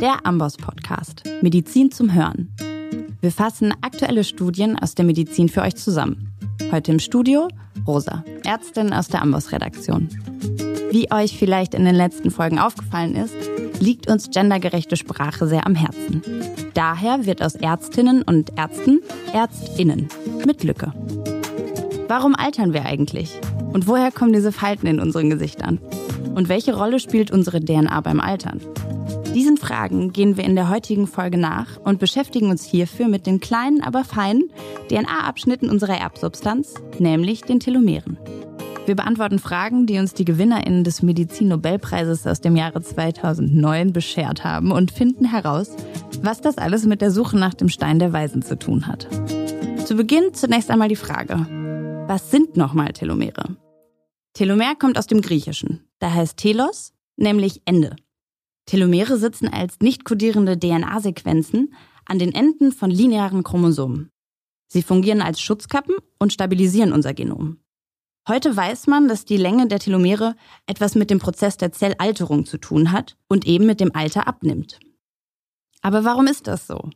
der Amboss Podcast Medizin zum Hören. Wir fassen aktuelle Studien aus der Medizin für euch zusammen. Heute im Studio Rosa, Ärztin aus der Amboss Redaktion. Wie euch vielleicht in den letzten Folgen aufgefallen ist, liegt uns gendergerechte Sprache sehr am Herzen. Daher wird aus Ärztinnen und Ärzten Ärztinnen mit Lücke. Warum altern wir eigentlich? Und woher kommen diese Falten in unseren Gesichtern? Und welche Rolle spielt unsere DNA beim Altern? Diesen Fragen gehen wir in der heutigen Folge nach und beschäftigen uns hierfür mit den kleinen, aber feinen DNA-Abschnitten unserer Erbsubstanz, nämlich den Telomeren. Wir beantworten Fragen, die uns die GewinnerInnen des Medizin-Nobelpreises aus dem Jahre 2009 beschert haben und finden heraus, was das alles mit der Suche nach dem Stein der Weisen zu tun hat. Zu Beginn zunächst einmal die Frage, was sind nochmal Telomere? Telomer kommt aus dem Griechischen. Da heißt Telos, nämlich Ende. Telomere sitzen als nicht kodierende DNA-Sequenzen an den Enden von linearen Chromosomen. Sie fungieren als Schutzkappen und stabilisieren unser Genom. Heute weiß man, dass die Länge der Telomere etwas mit dem Prozess der Zellalterung zu tun hat und eben mit dem Alter abnimmt. Aber warum ist das so?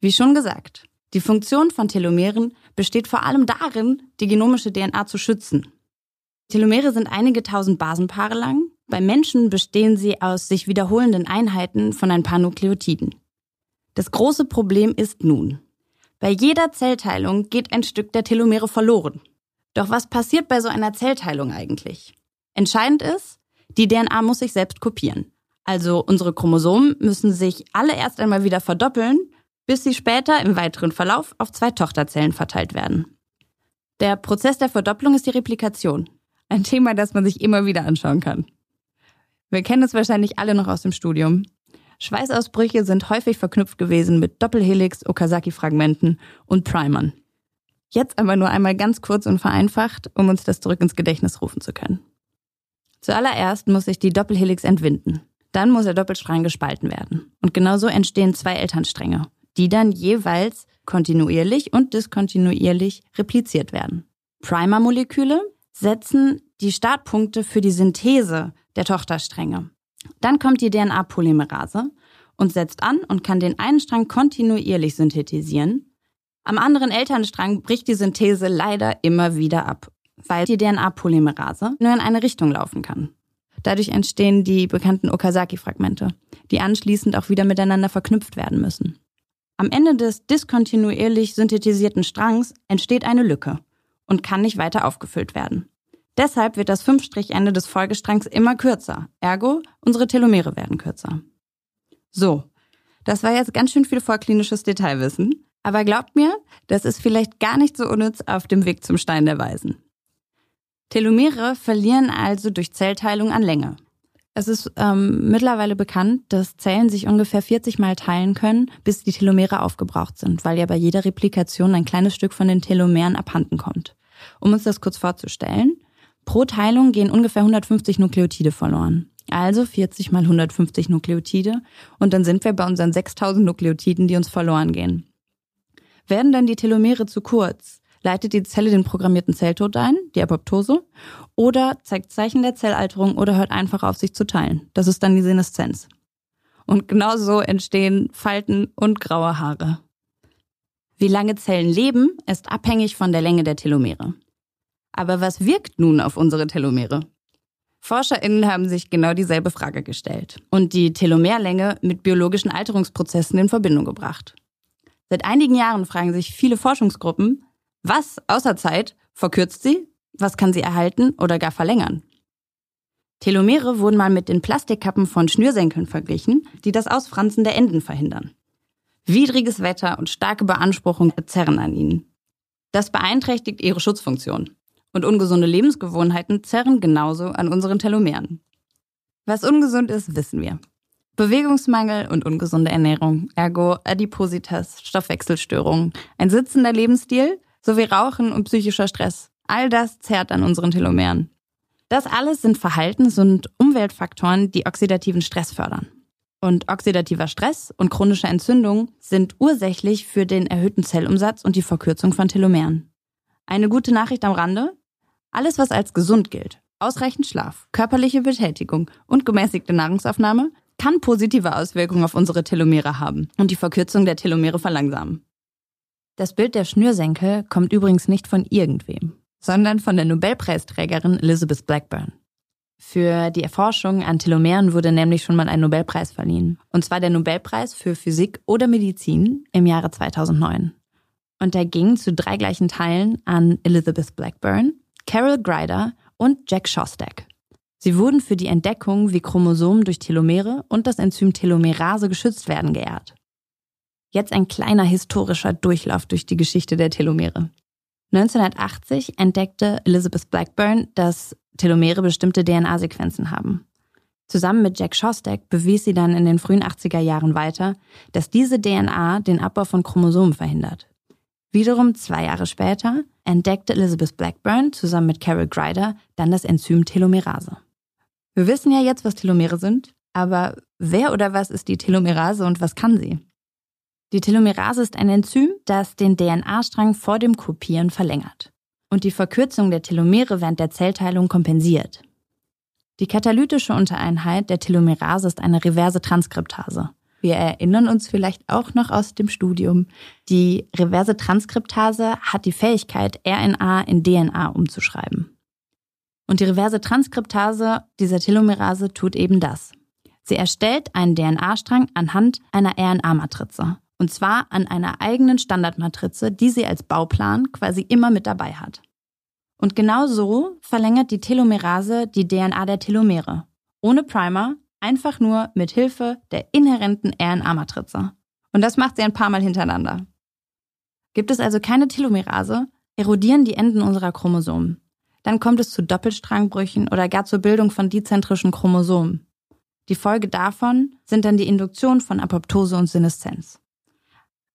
Wie schon gesagt, die Funktion von Telomeren besteht vor allem darin, die genomische DNA zu schützen. Telomere sind einige tausend Basenpaare lang. Bei Menschen bestehen sie aus sich wiederholenden Einheiten von ein paar Nukleotiden. Das große Problem ist nun, bei jeder Zellteilung geht ein Stück der Telomere verloren. Doch was passiert bei so einer Zellteilung eigentlich? Entscheidend ist, die DNA muss sich selbst kopieren. Also unsere Chromosomen müssen sich alle erst einmal wieder verdoppeln, bis sie später im weiteren Verlauf auf zwei Tochterzellen verteilt werden. Der Prozess der Verdopplung ist die Replikation. Ein Thema, das man sich immer wieder anschauen kann. Wir kennen es wahrscheinlich alle noch aus dem Studium. Schweißausbrüche sind häufig verknüpft gewesen mit Doppelhelix, Okazaki-Fragmenten und Primern. Jetzt aber nur einmal ganz kurz und vereinfacht, um uns das zurück ins Gedächtnis rufen zu können. Zuallererst muss sich die Doppelhelix entwinden. Dann muss der Doppelstrang gespalten werden. Und genauso entstehen zwei Elternstränge, die dann jeweils kontinuierlich und diskontinuierlich repliziert werden. Primer-Moleküle setzen die Startpunkte für die Synthese der Tochterstränge. Dann kommt die DNA-Polymerase und setzt an und kann den einen Strang kontinuierlich synthetisieren am anderen Elternstrang bricht die Synthese leider immer wieder ab, weil die DNA-Polymerase nur in eine Richtung laufen kann. Dadurch entstehen die bekannten Okazaki-Fragmente, die anschließend auch wieder miteinander verknüpft werden müssen. Am Ende des diskontinuierlich synthetisierten Strangs entsteht eine Lücke und kann nicht weiter aufgefüllt werden. Deshalb wird das Fünfstrichende des Folgestrangs immer kürzer, ergo unsere Telomere werden kürzer. So, das war jetzt ganz schön viel vorklinisches Detailwissen. Aber glaubt mir, das ist vielleicht gar nicht so unnütz auf dem Weg zum Stein der Weisen. Telomere verlieren also durch Zellteilung an Länge. Es ist ähm, mittlerweile bekannt, dass Zellen sich ungefähr 40 Mal teilen können, bis die Telomere aufgebraucht sind, weil ja bei jeder Replikation ein kleines Stück von den Telomeren abhanden kommt. Um uns das kurz vorzustellen, pro Teilung gehen ungefähr 150 Nukleotide verloren. Also 40 mal 150 Nukleotide und dann sind wir bei unseren 6000 Nukleotiden, die uns verloren gehen. Werden dann die Telomere zu kurz, leitet die Zelle den programmierten Zelltod ein, die Apoptose, oder zeigt Zeichen der Zellalterung oder hört einfach auf, sich zu teilen. Das ist dann die Seneszenz. Und genau so entstehen Falten und graue Haare. Wie lange Zellen leben, ist abhängig von der Länge der Telomere. Aber was wirkt nun auf unsere Telomere? ForscherInnen haben sich genau dieselbe Frage gestellt und die Telomerlänge mit biologischen Alterungsprozessen in Verbindung gebracht. Seit einigen Jahren fragen sich viele Forschungsgruppen, was außer Zeit verkürzt sie, was kann sie erhalten oder gar verlängern. Telomere wurden mal mit den Plastikkappen von Schnürsenkeln verglichen, die das Ausfransen der Enden verhindern. Widriges Wetter und starke Beanspruchung zerren an ihnen. Das beeinträchtigt ihre Schutzfunktion. Und ungesunde Lebensgewohnheiten zerren genauso an unseren Telomeren. Was ungesund ist, wissen wir. Bewegungsmangel und ungesunde Ernährung, ergo Adipositas, Stoffwechselstörungen, ein sitzender Lebensstil sowie Rauchen und psychischer Stress. All das zerrt an unseren Telomeren. Das alles sind Verhaltens- und Umweltfaktoren, die oxidativen Stress fördern. Und oxidativer Stress und chronische Entzündung sind ursächlich für den erhöhten Zellumsatz und die Verkürzung von Telomeren. Eine gute Nachricht am Rande. Alles, was als gesund gilt, ausreichend Schlaf, körperliche Betätigung und gemäßigte Nahrungsaufnahme kann positive Auswirkungen auf unsere Telomere haben und die Verkürzung der Telomere verlangsamen. Das Bild der Schnürsenkel kommt übrigens nicht von irgendwem, sondern von der Nobelpreisträgerin Elizabeth Blackburn. Für die Erforschung an Telomeren wurde nämlich schon mal ein Nobelpreis verliehen. Und zwar der Nobelpreis für Physik oder Medizin im Jahre 2009. Und der ging zu drei gleichen Teilen an Elizabeth Blackburn, Carol Greider und Jack Shostak. Sie wurden für die Entdeckung, wie Chromosomen durch Telomere und das Enzym Telomerase geschützt werden, geehrt. Jetzt ein kleiner historischer Durchlauf durch die Geschichte der Telomere. 1980 entdeckte Elizabeth Blackburn, dass Telomere bestimmte DNA-Sequenzen haben. Zusammen mit Jack Shostak bewies sie dann in den frühen 80er Jahren weiter, dass diese DNA den Abbau von Chromosomen verhindert. Wiederum zwei Jahre später entdeckte Elizabeth Blackburn zusammen mit Carol Greider dann das Enzym Telomerase. Wir wissen ja jetzt, was Telomere sind, aber wer oder was ist die Telomerase und was kann sie? Die Telomerase ist ein Enzym, das den DNA-Strang vor dem Kopieren verlängert und die Verkürzung der Telomere während der Zellteilung kompensiert. Die katalytische Untereinheit der Telomerase ist eine reverse Transkriptase. Wir erinnern uns vielleicht auch noch aus dem Studium. Die reverse Transkriptase hat die Fähigkeit, RNA in DNA umzuschreiben. Und die reverse Transkriptase dieser Telomerase tut eben das. Sie erstellt einen DNA-Strang anhand einer RNA-Matrize. Und zwar an einer eigenen Standardmatrize, die sie als Bauplan quasi immer mit dabei hat. Und genau so verlängert die Telomerase die DNA der Telomere. Ohne Primer, einfach nur mit Hilfe der inhärenten RNA-Matrize. Und das macht sie ein paar Mal hintereinander. Gibt es also keine Telomerase, erodieren die Enden unserer Chromosomen. Dann kommt es zu Doppelstrangbrüchen oder gar zur Bildung von dizentrischen Chromosomen. Die Folge davon sind dann die Induktion von Apoptose und Seneszenz.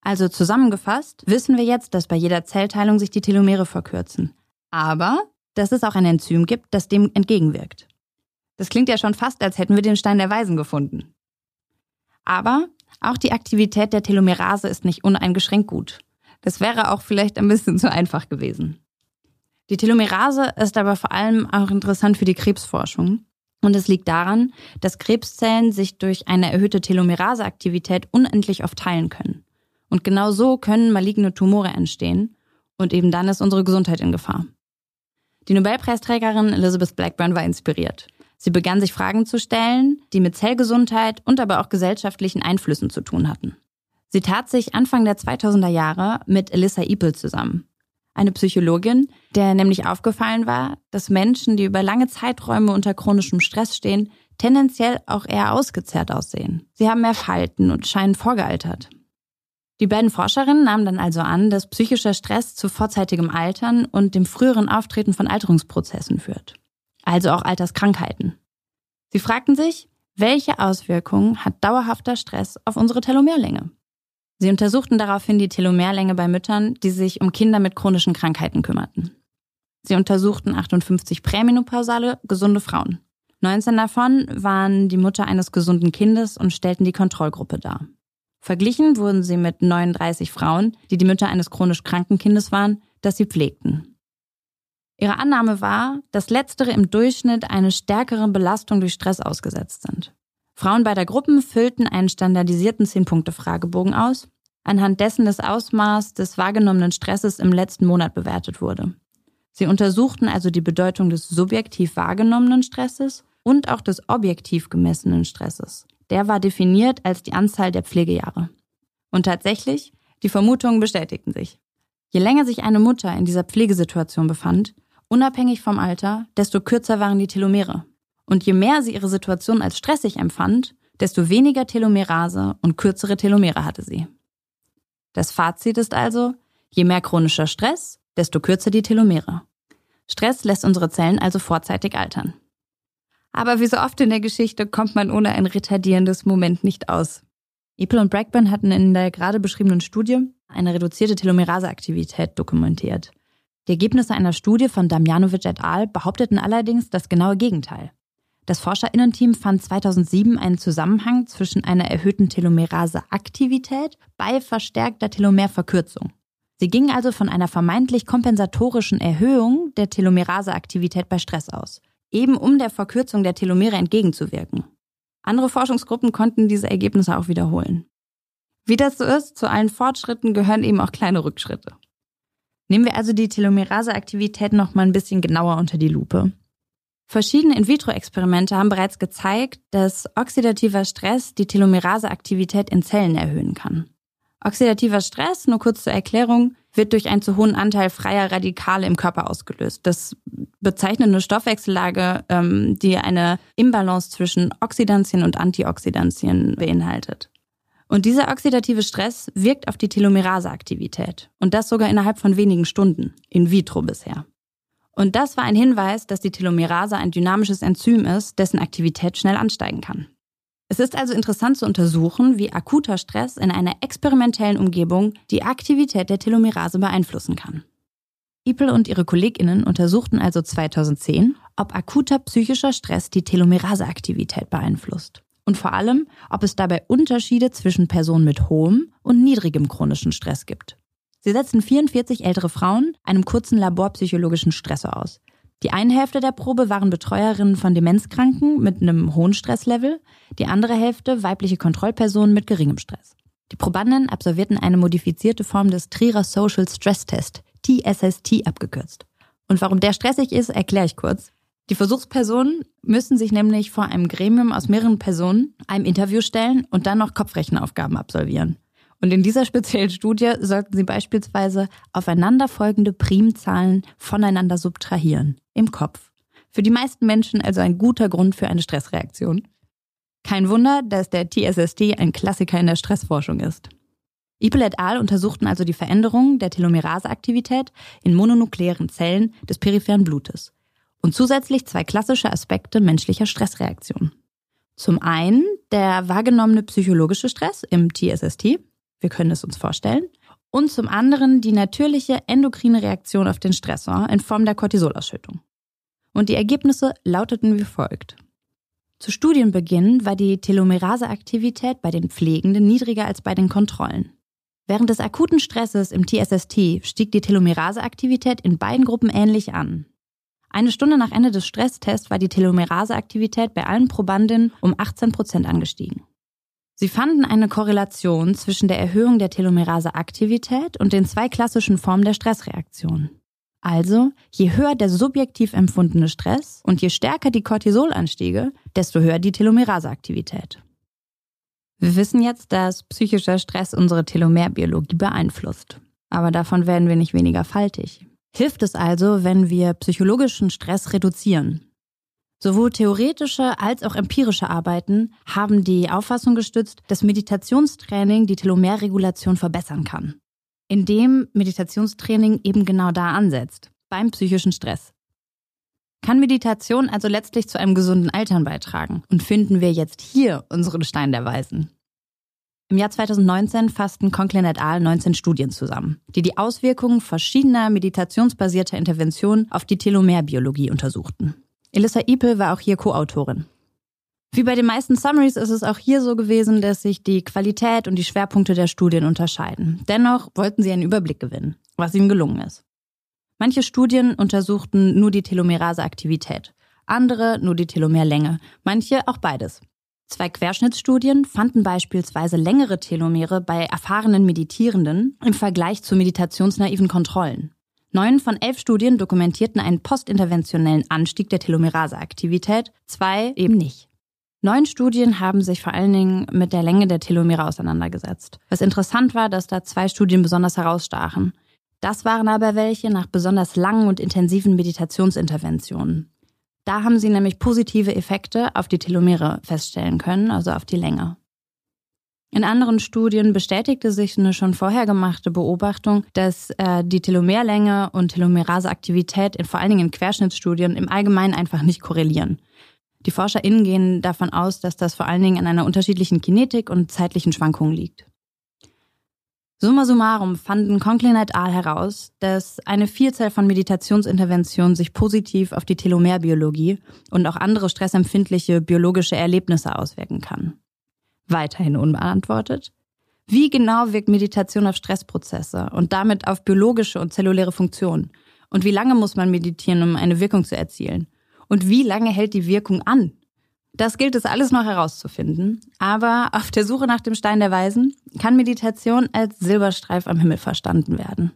Also zusammengefasst wissen wir jetzt, dass bei jeder Zellteilung sich die Telomere verkürzen. Aber dass es auch ein Enzym gibt, das dem entgegenwirkt. Das klingt ja schon fast, als hätten wir den Stein der Weisen gefunden. Aber auch die Aktivität der Telomerase ist nicht uneingeschränkt gut. Das wäre auch vielleicht ein bisschen zu einfach gewesen. Die Telomerase ist aber vor allem auch interessant für die Krebsforschung. Und es liegt daran, dass Krebszellen sich durch eine erhöhte Telomeraseaktivität unendlich oft teilen können. Und genau so können maligne Tumore entstehen. Und eben dann ist unsere Gesundheit in Gefahr. Die Nobelpreisträgerin Elizabeth Blackburn war inspiriert. Sie begann sich Fragen zu stellen, die mit Zellgesundheit und aber auch gesellschaftlichen Einflüssen zu tun hatten. Sie tat sich Anfang der 2000er Jahre mit Elissa Ipel zusammen. Eine Psychologin, der nämlich aufgefallen war, dass Menschen, die über lange Zeiträume unter chronischem Stress stehen, tendenziell auch eher ausgezehrt aussehen. Sie haben mehr Falten und scheinen vorgealtert. Die beiden Forscherinnen nahmen dann also an, dass psychischer Stress zu vorzeitigem Altern und dem früheren Auftreten von Alterungsprozessen führt. Also auch Alterskrankheiten. Sie fragten sich, welche Auswirkungen hat dauerhafter Stress auf unsere Telomerlänge? Sie untersuchten daraufhin die Telomerlänge bei Müttern, die sich um Kinder mit chronischen Krankheiten kümmerten. Sie untersuchten 58 prämenopausale, gesunde Frauen. 19 davon waren die Mutter eines gesunden Kindes und stellten die Kontrollgruppe dar. Verglichen wurden sie mit 39 Frauen, die die Mütter eines chronisch kranken Kindes waren, das sie pflegten. Ihre Annahme war, dass letztere im Durchschnitt eine stärkere Belastung durch Stress ausgesetzt sind. Frauen beider Gruppen füllten einen standardisierten 10-Punkte-Fragebogen aus, anhand dessen das Ausmaß des wahrgenommenen Stresses im letzten Monat bewertet wurde. Sie untersuchten also die Bedeutung des subjektiv wahrgenommenen Stresses und auch des objektiv gemessenen Stresses. Der war definiert als die Anzahl der Pflegejahre. Und tatsächlich, die Vermutungen bestätigten sich. Je länger sich eine Mutter in dieser Pflegesituation befand, unabhängig vom Alter, desto kürzer waren die Telomere. Und je mehr sie ihre Situation als stressig empfand, desto weniger Telomerase und kürzere Telomere hatte sie. Das Fazit ist also, je mehr chronischer Stress, desto kürzer die Telomere. Stress lässt unsere Zellen also vorzeitig altern. Aber wie so oft in der Geschichte kommt man ohne ein retardierendes Moment nicht aus. Apple und Blackburn hatten in der gerade beschriebenen Studie eine reduzierte Telomeraseaktivität dokumentiert. Die Ergebnisse einer Studie von Damjanovic et al. behaupteten allerdings das genaue Gegenteil. Das Forscherinnenteam fand 2007 einen Zusammenhang zwischen einer erhöhten Telomeraseaktivität bei verstärkter Telomerverkürzung. Sie gingen also von einer vermeintlich kompensatorischen Erhöhung der Telomeraseaktivität bei Stress aus eben um der Verkürzung der Telomere entgegenzuwirken. Andere Forschungsgruppen konnten diese Ergebnisse auch wiederholen. Wie das so ist, zu allen Fortschritten gehören eben auch kleine Rückschritte. Nehmen wir also die Telomerase-Aktivität noch mal ein bisschen genauer unter die Lupe. Verschiedene In-vitro-Experimente haben bereits gezeigt, dass oxidativer Stress die Telomerase-Aktivität in Zellen erhöhen kann. Oxidativer Stress, nur kurz zur Erklärung, wird durch einen zu hohen Anteil freier Radikale im Körper ausgelöst. Das bezeichnet eine Stoffwechsellage, ähm, die eine Imbalance zwischen Oxidantien und Antioxidantien beinhaltet. Und dieser oxidative Stress wirkt auf die Telomeraseaktivität. Und das sogar innerhalb von wenigen Stunden, in vitro bisher. Und das war ein Hinweis, dass die Telomerase ein dynamisches Enzym ist, dessen Aktivität schnell ansteigen kann. Es ist also interessant zu untersuchen, wie akuter Stress in einer experimentellen Umgebung die Aktivität der Telomerase beeinflussen kann. Ipel und ihre KollegInnen untersuchten also 2010, ob akuter psychischer Stress die Telomeraseaktivität beeinflusst. Und vor allem, ob es dabei Unterschiede zwischen Personen mit hohem und niedrigem chronischen Stress gibt. Sie setzten 44 ältere Frauen einem kurzen laborpsychologischen Stressor aus. Die eine Hälfte der Probe waren Betreuerinnen von Demenzkranken mit einem hohen Stresslevel, die andere Hälfte weibliche Kontrollpersonen mit geringem Stress. Die Probanden absolvierten eine modifizierte Form des Trierer Social Stress Test, TSST abgekürzt. Und warum der stressig ist, erkläre ich kurz. Die Versuchspersonen müssen sich nämlich vor einem Gremium aus mehreren Personen einem Interview stellen und dann noch Kopfrechenaufgaben absolvieren. Und in dieser speziellen Studie sollten sie beispielsweise aufeinanderfolgende Primzahlen voneinander subtrahieren. Im Kopf. Für die meisten Menschen also ein guter Grund für eine Stressreaktion. Kein Wunder, dass der TSSD ein Klassiker in der Stressforschung ist. Ipel et al. untersuchten also die Veränderungen der Telomeraseaktivität in mononuklearen Zellen des peripheren Blutes und zusätzlich zwei klassische Aspekte menschlicher Stressreaktion. Zum einen der wahrgenommene psychologische Stress im TSST, wir können es uns vorstellen. Und zum anderen die natürliche endokrine Reaktion auf den Stressor in Form der Cortisolausschüttung. Und die Ergebnisse lauteten wie folgt. Zu Studienbeginn war die Telomeraseaktivität bei den Pflegenden niedriger als bei den Kontrollen. Während des akuten Stresses im TSST stieg die Telomeraseaktivität in beiden Gruppen ähnlich an. Eine Stunde nach Ende des Stresstests war die Telomeraseaktivität bei allen Probandinnen um 18 Prozent angestiegen. Sie fanden eine Korrelation zwischen der Erhöhung der Telomeraseaktivität und den zwei klassischen Formen der Stressreaktion. Also, je höher der subjektiv empfundene Stress und je stärker die Cortisolanstiege, desto höher die Telomeraseaktivität. Wir wissen jetzt, dass psychischer Stress unsere Telomerbiologie beeinflusst. Aber davon werden wir nicht weniger faltig. Hilft es also, wenn wir psychologischen Stress reduzieren? Sowohl theoretische als auch empirische Arbeiten haben die Auffassung gestützt, dass Meditationstraining die Telomerregulation verbessern kann. Indem Meditationstraining eben genau da ansetzt, beim psychischen Stress. Kann Meditation also letztlich zu einem gesunden Altern beitragen? Und finden wir jetzt hier unseren Stein der Weisen? Im Jahr 2019 fassten Conklin et al. 19 Studien zusammen, die die Auswirkungen verschiedener meditationsbasierter Interventionen auf die Telomerbiologie untersuchten. Elissa Ipel war auch hier Co-Autorin. Wie bei den meisten Summaries ist es auch hier so gewesen, dass sich die Qualität und die Schwerpunkte der Studien unterscheiden. Dennoch wollten sie einen Überblick gewinnen, was ihnen gelungen ist. Manche Studien untersuchten nur die Telomeraseaktivität, andere nur die Telomerlänge, manche auch beides. Zwei Querschnittsstudien fanden beispielsweise längere Telomere bei erfahrenen Meditierenden im Vergleich zu meditationsnaiven Kontrollen. Neun von elf Studien dokumentierten einen postinterventionellen Anstieg der Telomeraseaktivität, zwei eben nicht. Neun Studien haben sich vor allen Dingen mit der Länge der Telomere auseinandergesetzt. Was interessant war, dass da zwei Studien besonders herausstachen. Das waren aber welche nach besonders langen und intensiven Meditationsinterventionen. Da haben sie nämlich positive Effekte auf die Telomere feststellen können, also auf die Länge. In anderen Studien bestätigte sich eine schon vorher gemachte Beobachtung, dass äh, die Telomerlänge und Telomeraseaktivität in vor allen Dingen in Querschnittsstudien im Allgemeinen einfach nicht korrelieren. Die ForscherInnen gehen davon aus, dass das vor allen Dingen an einer unterschiedlichen Kinetik und zeitlichen Schwankung liegt. Summa summarum fanden Conklin et al. heraus, dass eine Vielzahl von Meditationsinterventionen sich positiv auf die Telomerbiologie und auch andere stressempfindliche biologische Erlebnisse auswirken kann weiterhin unbeantwortet. Wie genau wirkt Meditation auf Stressprozesse und damit auf biologische und zelluläre Funktionen? Und wie lange muss man meditieren, um eine Wirkung zu erzielen? Und wie lange hält die Wirkung an? Das gilt es alles noch herauszufinden, aber auf der Suche nach dem Stein der Weisen kann Meditation als Silberstreif am Himmel verstanden werden.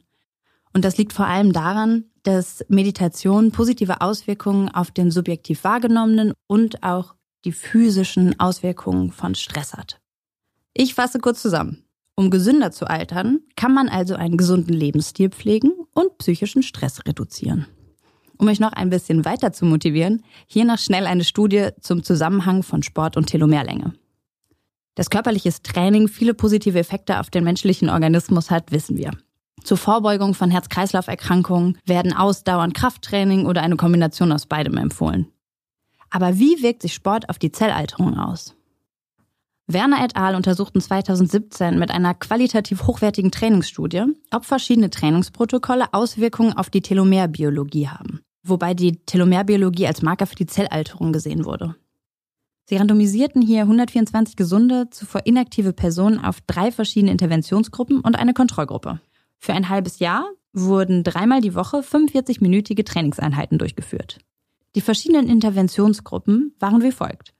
Und das liegt vor allem daran, dass Meditation positive Auswirkungen auf den subjektiv wahrgenommenen und auch die physischen Auswirkungen von Stress hat. Ich fasse kurz zusammen. Um gesünder zu altern, kann man also einen gesunden Lebensstil pflegen und psychischen Stress reduzieren. Um euch noch ein bisschen weiter zu motivieren, hier noch schnell eine Studie zum Zusammenhang von Sport und Telomerlänge. Dass körperliches Training viele positive Effekte auf den menschlichen Organismus hat, wissen wir. Zur Vorbeugung von Herz-Kreislauf-Erkrankungen werden ausdauernd Krafttraining oder eine Kombination aus beidem empfohlen. Aber wie wirkt sich Sport auf die Zellalterung aus? Werner et al. untersuchten 2017 mit einer qualitativ hochwertigen Trainingsstudie, ob verschiedene Trainingsprotokolle Auswirkungen auf die Telomerbiologie haben, wobei die Telomerbiologie als Marker für die Zellalterung gesehen wurde. Sie randomisierten hier 124 gesunde, zuvor inaktive Personen auf drei verschiedene Interventionsgruppen und eine Kontrollgruppe. Für ein halbes Jahr wurden dreimal die Woche 45-minütige Trainingseinheiten durchgeführt. Die verschiedenen Interventionsgruppen waren wie folgt.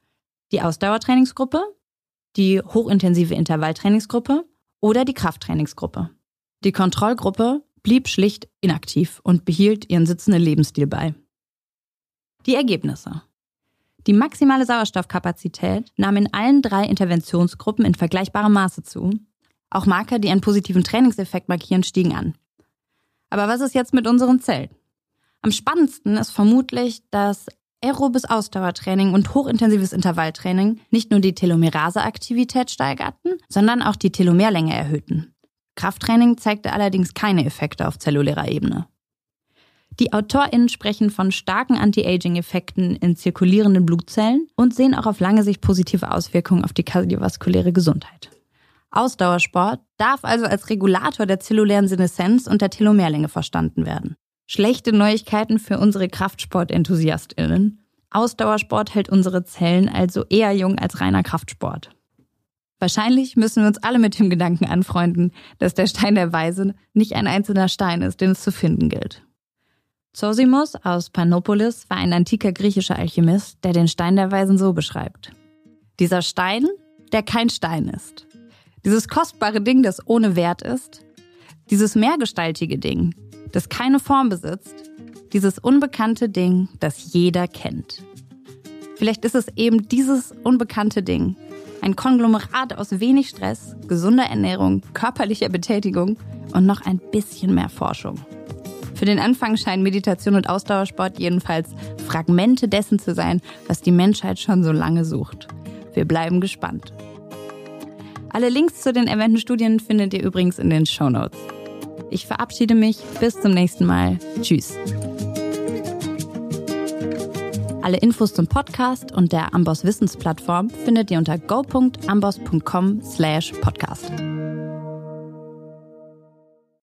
Die Ausdauertrainingsgruppe, die hochintensive Intervalltrainingsgruppe oder die Krafttrainingsgruppe. Die Kontrollgruppe blieb schlicht inaktiv und behielt ihren sitzenden Lebensstil bei. Die Ergebnisse. Die maximale Sauerstoffkapazität nahm in allen drei Interventionsgruppen in vergleichbarem Maße zu. Auch Marker, die einen positiven Trainingseffekt markieren, stiegen an. Aber was ist jetzt mit unseren Zellen? Am spannendsten ist vermutlich, dass aerobes Ausdauertraining und hochintensives Intervalltraining nicht nur die Telomeraseaktivität steigerten, sondern auch die Telomerlänge erhöhten. Krafttraining zeigte allerdings keine Effekte auf zellulärer Ebene. Die AutorInnen sprechen von starken Anti-Aging-Effekten in zirkulierenden Blutzellen und sehen auch auf lange Sicht positive Auswirkungen auf die kardiovaskuläre Gesundheit. Ausdauersport darf also als Regulator der zellulären Seneszenz und der Telomerlänge verstanden werden. Schlechte Neuigkeiten für unsere Kraftsport-EnthusiastInnen. Ausdauersport hält unsere Zellen also eher jung als reiner Kraftsport. Wahrscheinlich müssen wir uns alle mit dem Gedanken anfreunden, dass der Stein der Weise nicht ein einzelner Stein ist, den es zu finden gilt. Zosimus aus Panopolis war ein antiker griechischer Alchemist, der den Stein der Weisen so beschreibt. Dieser Stein, der kein Stein ist. Dieses kostbare Ding, das ohne Wert ist. Dieses mehrgestaltige Ding, das keine Form besitzt, dieses unbekannte Ding, das jeder kennt. Vielleicht ist es eben dieses unbekannte Ding, ein Konglomerat aus wenig Stress, gesunder Ernährung, körperlicher Betätigung und noch ein bisschen mehr Forschung. Für den Anfang scheinen Meditation und Ausdauersport jedenfalls Fragmente dessen zu sein, was die Menschheit schon so lange sucht. Wir bleiben gespannt. Alle Links zu den erwähnten Studien findet ihr übrigens in den Show Notes. Ich verabschiede mich. Bis zum nächsten Mal. Tschüss. Alle Infos zum Podcast und der Amboss Wissensplattform findet ihr unter go.amboss.com slash podcast.